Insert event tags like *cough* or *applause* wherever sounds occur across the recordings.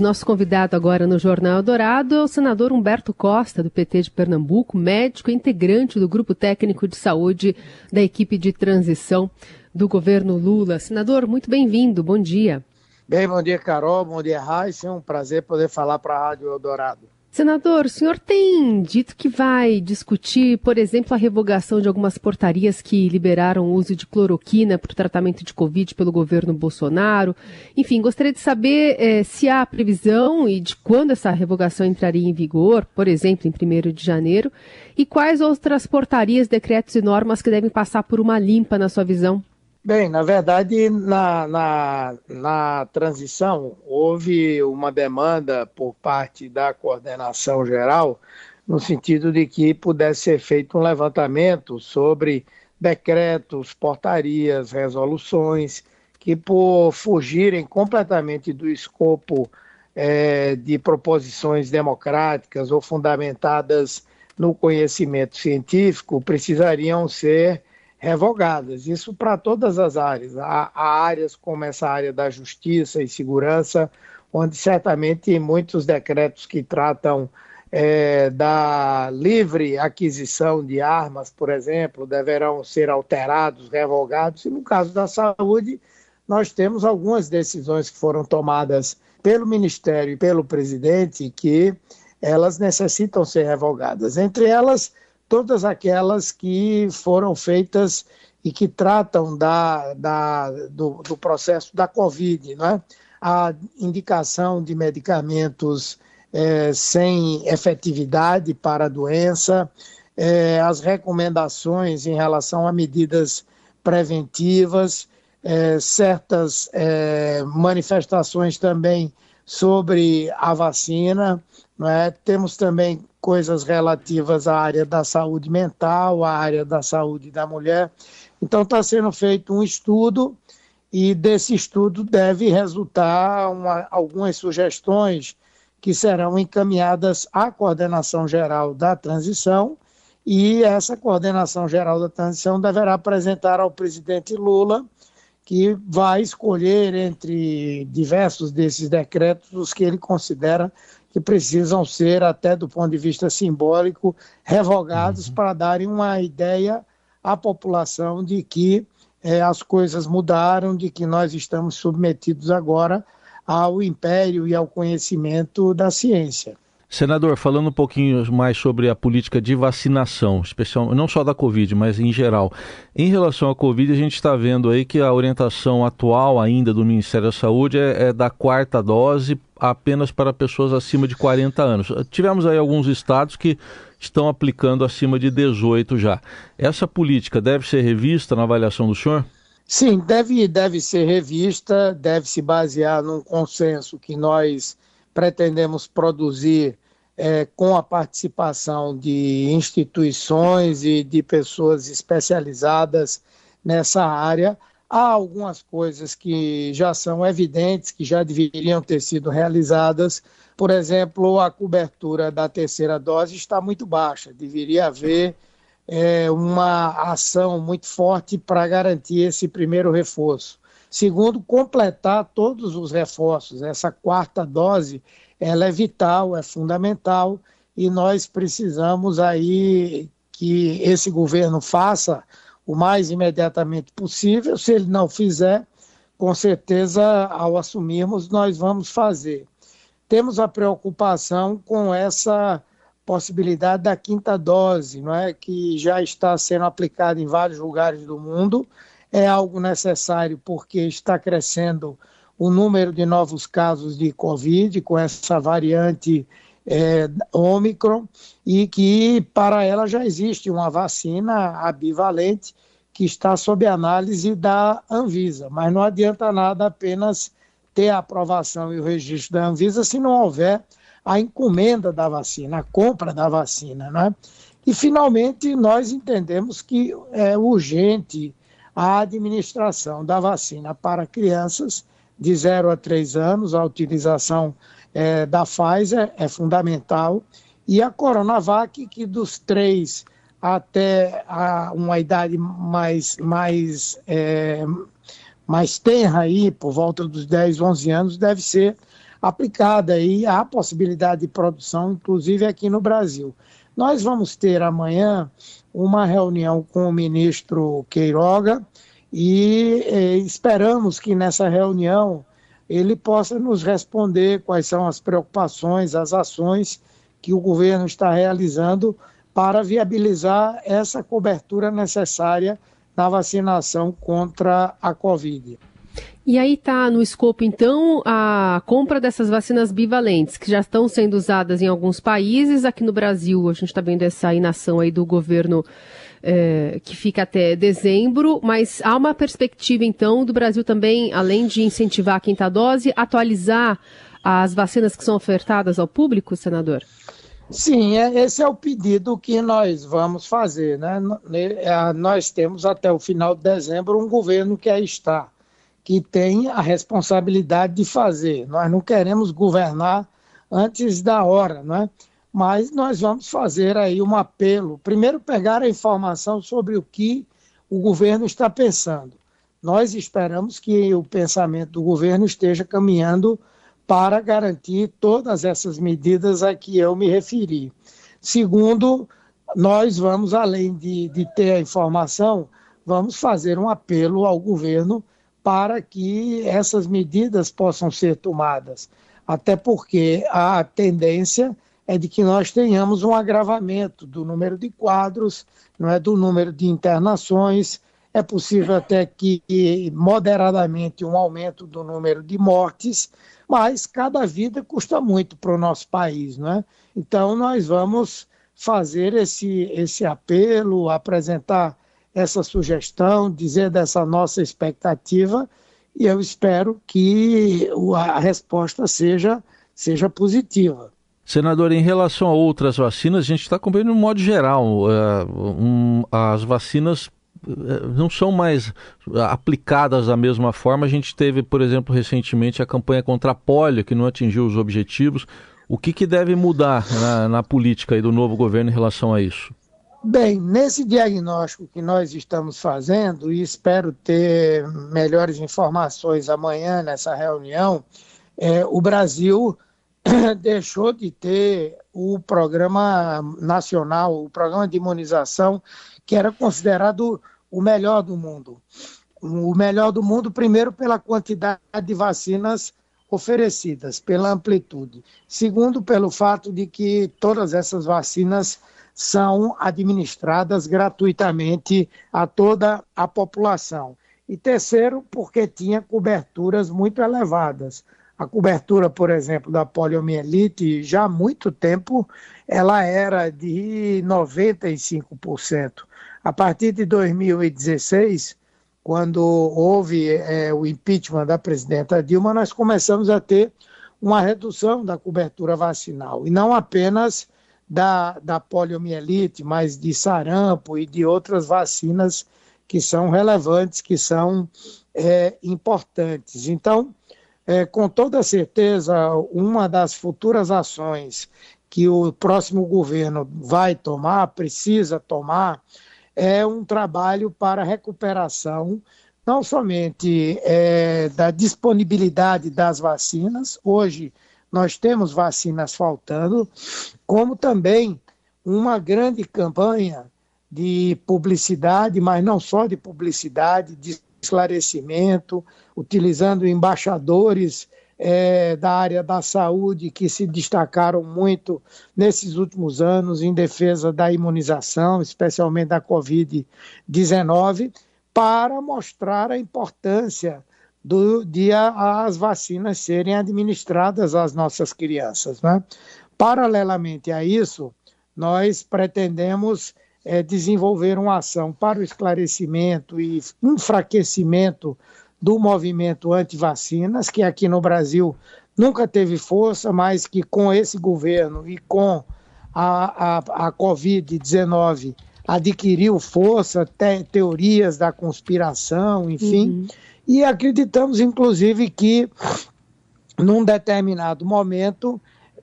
Nosso convidado agora no Jornal Dourado é o senador Humberto Costa, do PT de Pernambuco, médico e integrante do Grupo Técnico de Saúde da equipe de transição do governo Lula. Senador, muito bem-vindo, bom dia. Bem, bom dia, Carol, bom dia, Raíssa. É um prazer poder falar para a Rádio Eldorado. Senador, o senhor tem dito que vai discutir, por exemplo, a revogação de algumas portarias que liberaram o uso de cloroquina para o tratamento de Covid pelo governo Bolsonaro. Enfim, gostaria de saber eh, se há previsão e de quando essa revogação entraria em vigor, por exemplo, em 1 de janeiro, e quais outras portarias, decretos e normas que devem passar por uma limpa na sua visão. Bem, na verdade, na, na, na transição, houve uma demanda por parte da coordenação geral, no sentido de que pudesse ser feito um levantamento sobre decretos, portarias, resoluções, que por fugirem completamente do escopo é, de proposições democráticas ou fundamentadas no conhecimento científico, precisariam ser revogadas. Isso para todas as áreas. Há, há, áreas como essa área da justiça e segurança, onde certamente muitos decretos que tratam é, da livre aquisição de armas, por exemplo, deverão ser alterados, revogados. E no caso da saúde, nós temos algumas decisões que foram tomadas pelo Ministério e pelo presidente que elas necessitam ser revogadas. Entre elas, todas aquelas que foram feitas e que tratam da, da, do, do, processo da Covid, não é? a indicação de medicamentos é, sem efetividade para a doença, é, as recomendações em relação a medidas preventivas, é, certas é, manifestações também sobre a vacina, é? temos também coisas relativas à área da saúde mental, à área da saúde da mulher. Então, está sendo feito um estudo e desse estudo deve resultar uma, algumas sugestões que serão encaminhadas à coordenação geral da transição e essa coordenação geral da transição deverá apresentar ao presidente Lula que vai escolher entre diversos desses decretos os que ele considera que precisam ser, até do ponto de vista simbólico, revogados uhum. para darem uma ideia à população de que é, as coisas mudaram, de que nós estamos submetidos agora ao império e ao conhecimento da ciência. Senador, falando um pouquinho mais sobre a política de vacinação, especial, não só da Covid, mas em geral. Em relação à Covid, a gente está vendo aí que a orientação atual ainda do Ministério da Saúde é, é da quarta dose apenas para pessoas acima de 40 anos. Tivemos aí alguns estados que estão aplicando acima de 18 já. Essa política deve ser revista na avaliação do senhor? Sim, deve, deve ser revista, deve se basear num consenso que nós pretendemos produzir é, com a participação de instituições e de pessoas especializadas nessa área. Há algumas coisas que já são evidentes, que já deveriam ter sido realizadas. Por exemplo, a cobertura da terceira dose está muito baixa. Deveria haver é, uma ação muito forte para garantir esse primeiro reforço. Segundo, completar todos os reforços. Essa quarta dose ela é vital, é fundamental e nós precisamos aí que esse governo faça o mais imediatamente possível. Se ele não fizer, com certeza, ao assumirmos, nós vamos fazer. Temos a preocupação com essa possibilidade da quinta dose, não é, que já está sendo aplicada em vários lugares do mundo. É algo necessário porque está crescendo o número de novos casos de Covid com essa variante é, Ômicron e que para ela já existe uma vacina abivalente que está sob análise da Anvisa, mas não adianta nada apenas ter a aprovação e o registro da Anvisa se não houver a encomenda da vacina, a compra da vacina, né? E finalmente nós entendemos que é urgente a administração da vacina para crianças de 0 a 3 anos, a utilização é, da Pfizer é fundamental, e a Coronavac, que dos 3 até a uma idade mais, mais, é, mais tenra aí, por volta dos 10, 11 anos, deve ser aplicada e há possibilidade de produção, inclusive aqui no Brasil. Nós vamos ter amanhã uma reunião com o ministro Queiroga e eh, esperamos que nessa reunião ele possa nos responder quais são as preocupações, as ações que o governo está realizando para viabilizar essa cobertura necessária na vacinação contra a Covid. E aí está no escopo, então, a compra dessas vacinas bivalentes, que já estão sendo usadas em alguns países. Aqui no Brasil, a gente está vendo essa inação aí do governo é, que fica até dezembro, mas há uma perspectiva, então, do Brasil também, além de incentivar a quinta dose, atualizar as vacinas que são ofertadas ao público, senador? Sim, é, esse é o pedido que nós vamos fazer. Né? É, nós temos até o final de dezembro um governo que aí está, que tem a responsabilidade de fazer. Nós não queremos governar antes da hora, né? mas nós vamos fazer aí um apelo. Primeiro, pegar a informação sobre o que o governo está pensando. Nós esperamos que o pensamento do governo esteja caminhando para garantir todas essas medidas a que eu me referi. Segundo, nós vamos, além de, de ter a informação, vamos fazer um apelo ao governo para que essas medidas possam ser tomadas. Até porque a tendência é de que nós tenhamos um agravamento do número de quadros, não é do número de internações, é possível até que moderadamente um aumento do número de mortes, mas cada vida custa muito para o nosso país, não é? Então nós vamos fazer esse, esse apelo, apresentar essa sugestão, dizer dessa nossa expectativa e eu espero que a resposta seja, seja positiva. Senador, em relação a outras vacinas, a gente está acompanhando no modo geral. Uh, um, as vacinas eh, não são mais aplicadas da mesma forma. A gente teve, por exemplo, recentemente a campanha contra a polio, que não atingiu os objetivos. O que, que deve mudar na, na política do novo governo em relação a isso? Bem, nesse diagnóstico que nós estamos fazendo, e espero ter melhores informações amanhã nessa reunião, é, o Brasil *coughs* deixou de ter o programa nacional, o programa de imunização, que era considerado o melhor do mundo. O melhor do mundo, primeiro, pela quantidade de vacinas oferecidas, pela amplitude. Segundo, pelo fato de que todas essas vacinas são administradas gratuitamente a toda a população. E terceiro, porque tinha coberturas muito elevadas. A cobertura, por exemplo, da poliomielite, já há muito tempo, ela era de 95%. A partir de 2016, quando houve é, o impeachment da presidenta Dilma, nós começamos a ter uma redução da cobertura vacinal, e não apenas da, da poliomielite, mas de sarampo e de outras vacinas que são relevantes, que são é, importantes. Então, é, com toda certeza, uma das futuras ações que o próximo governo vai tomar, precisa tomar, é um trabalho para a recuperação não somente é, da disponibilidade das vacinas, hoje nós temos vacinas faltando, como também uma grande campanha de publicidade, mas não só de publicidade, de esclarecimento, utilizando embaixadores é, da área da saúde que se destacaram muito nesses últimos anos em defesa da imunização, especialmente da Covid-19, para mostrar a importância do, de as vacinas serem administradas às nossas crianças. Né? Paralelamente a isso, nós pretendemos é, desenvolver uma ação para o esclarecimento e enfraquecimento do movimento anti-vacinas, que aqui no Brasil nunca teve força, mas que com esse governo e com a, a, a Covid-19 adquiriu força, te, teorias da conspiração, enfim. Uhum. E acreditamos, inclusive, que num determinado momento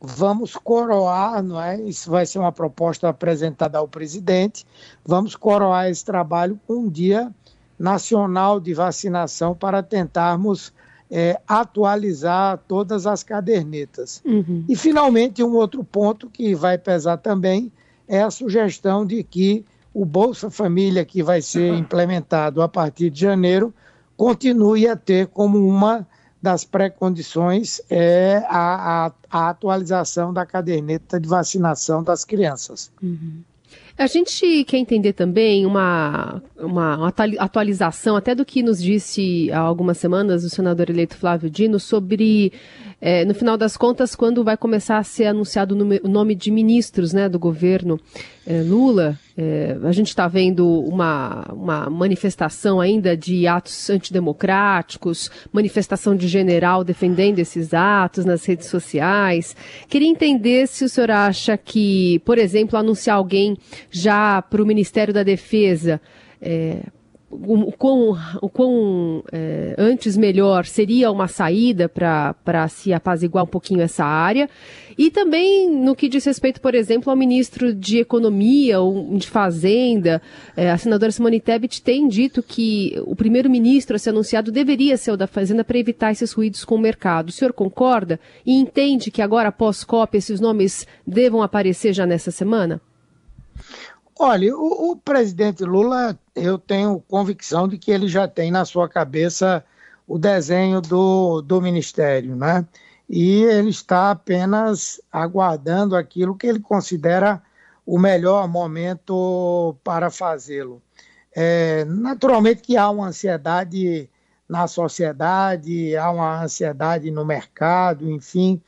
vamos coroar, não é? Isso vai ser uma proposta apresentada ao presidente. Vamos coroar esse trabalho com um dia nacional de vacinação para tentarmos é, atualizar todas as cadernetas. Uhum. E, finalmente, um outro ponto que vai pesar também é a sugestão de que o Bolsa Família, que vai ser *laughs* implementado a partir de janeiro, continue a ter como uma das pré-condições é a, a, a, atualização da caderneta de vacinação das crianças. Uhum. A gente quer entender também uma, uma atualização até do que nos disse há algumas semanas o senador eleito Flávio Dino sobre, é, no final das contas, quando vai começar a ser anunciado o nome de ministros né, do governo é, Lula. É, a gente está vendo uma, uma manifestação ainda de atos antidemocráticos, manifestação de general defendendo esses atos nas redes sociais. Queria entender se o senhor acha que, por exemplo, anunciar alguém já para o Ministério da Defesa. É, o quão, o quão é, antes melhor seria uma saída para se apaziguar um pouquinho essa área. E também no que diz respeito, por exemplo, ao ministro de Economia ou de Fazenda, é, a senadora Simone Tebet tem dito que o primeiro-ministro a ser anunciado deveria ser o da Fazenda para evitar esses ruídos com o mercado. O senhor concorda e entende que agora, após COP, esses nomes devam aparecer já nessa semana? Olha, o, o, presidente Lula, eu tenho convicção de que ele já tem na sua cabeça o desenho do, do ministério, né? E ele está apenas aguardando aquilo que ele considera o melhor momento para fazê-lo. É, naturalmente que há uma ansiedade na sociedade, há uma ansiedade no mercado, enfim,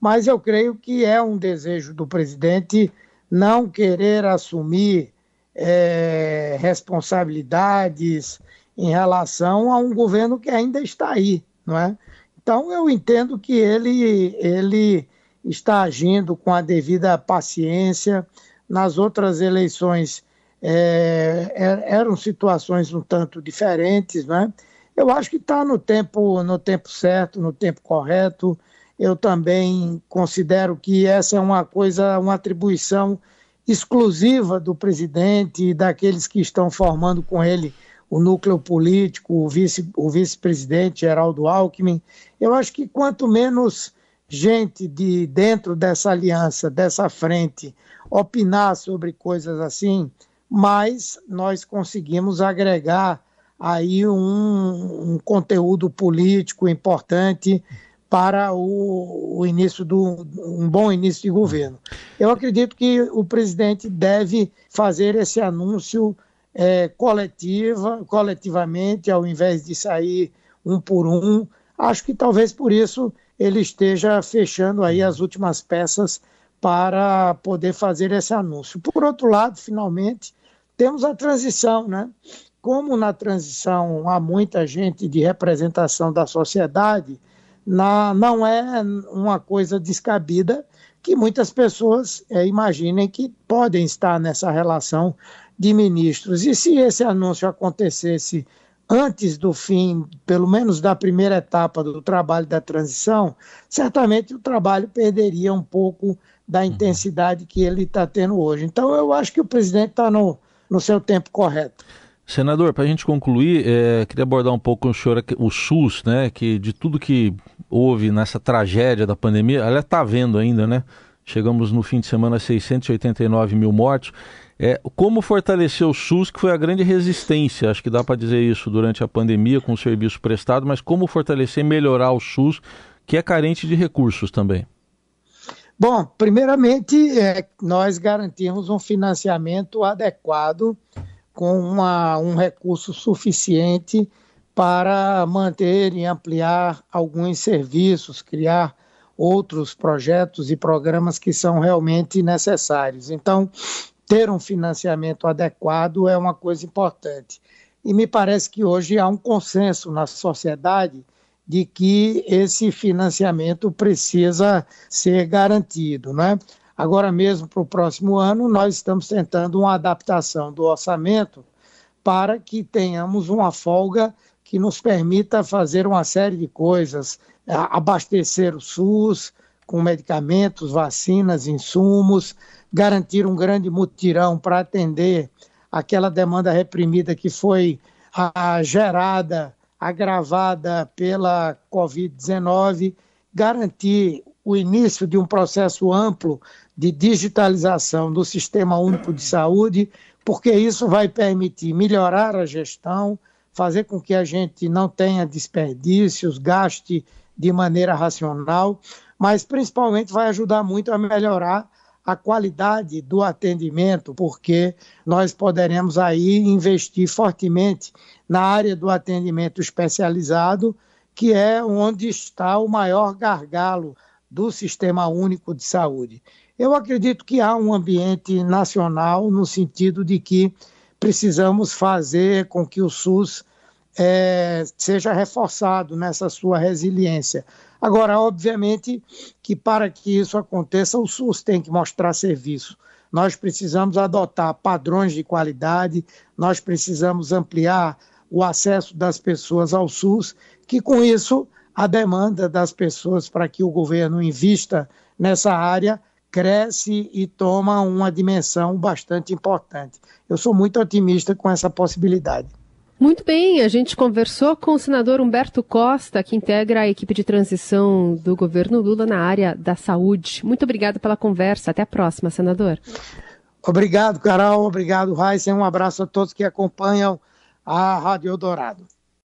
mas eu creio que é um desejo do presidente não querer assumir é, responsabilidades em relação a um governo que ainda está aí, não é? Então eu entendo que ele ele está agindo com a devida paciência. Nas outras eleições é, é eram situações um tanto diferentes, né? Eu acho que está no tempo no tempo certo, no tempo correto eu também considero que essa é uma coisa, uma atribuição exclusiva do presidente e daqueles que estão formando com ele o núcleo político, o, vice, o vice-presidente Geraldo Alckmin. Eu acho que quanto menos gente de dentro dessa aliança, dessa frente, opinar sobre coisas assim, mais nós conseguimos agregar aí um, um conteúdo político importante para o, o início do um bom início de governo. Eu acredito que o presidente deve fazer esse anúncio é, coletiva, coletivamente, ao invés de sair um por um. Acho que talvez por isso ele esteja fechando aí as últimas peças para poder fazer esse anúncio. Por outro lado, finalmente, temos a transição, né? Como na transição há muita gente de representação da sociedade, na, não é uma coisa descabida que muitas pessoas é, imaginem que podem estar nessa relação de ministros. E se esse anúncio acontecesse antes do fim, pelo menos da primeira etapa do trabalho da transição, certamente o trabalho perderia um pouco da uhum. intensidade que ele está tendo hoje. Então, eu acho que o presidente está no, no seu tempo correto. Senador, para a gente concluir, é, queria abordar um pouco o senhor o SUS, né? Que de tudo que houve nessa tragédia da pandemia, ela está vendo ainda, né? Chegamos no fim de semana a 689 mil mortos. É, como fortalecer o SUS, que foi a grande resistência, acho que dá para dizer isso durante a pandemia, com o serviço prestado, mas como fortalecer e melhorar o SUS, que é carente de recursos também? Bom, primeiramente, é, nós garantimos um financiamento adequado com uma, um recurso suficiente para manter e ampliar alguns serviços, criar outros projetos e programas que são realmente necessários. Então, ter um financiamento adequado é uma coisa importante. E me parece que hoje há um consenso na sociedade de que esse financiamento precisa ser garantido. Né? Agora mesmo, para o próximo ano, nós estamos tentando uma adaptação do orçamento para que tenhamos uma folga que nos permita fazer uma série de coisas, abastecer o SUS com medicamentos, vacinas, insumos, garantir um grande mutirão para atender aquela demanda reprimida que foi a, gerada agravada pela Covid-19, garantir o início de um processo amplo de digitalização do Sistema Único de Saúde, porque isso vai permitir melhorar a gestão, fazer com que a gente não tenha desperdícios, gaste de maneira racional, mas principalmente vai ajudar muito a melhorar a qualidade do atendimento, porque nós poderemos aí investir fortemente na área do atendimento especializado, que é onde está o maior gargalo do Sistema Único de Saúde. Eu acredito que há um ambiente nacional no sentido de que precisamos fazer com que o SUS é, seja reforçado nessa sua resiliência. Agora, obviamente que para que isso aconteça, o SUS tem que mostrar serviço. Nós precisamos adotar padrões de qualidade, nós precisamos ampliar o acesso das pessoas ao SUS, que com isso a demanda das pessoas para que o governo invista nessa área cresce e toma uma dimensão bastante importante. Eu sou muito otimista com essa possibilidade. Muito bem, a gente conversou com o senador Humberto Costa, que integra a equipe de transição do governo Lula na área da saúde. Muito obrigado pela conversa. Até a próxima, senador. Obrigado, Carol. Obrigado, Raíssa. Um abraço a todos que acompanham a Rádio Eldorado.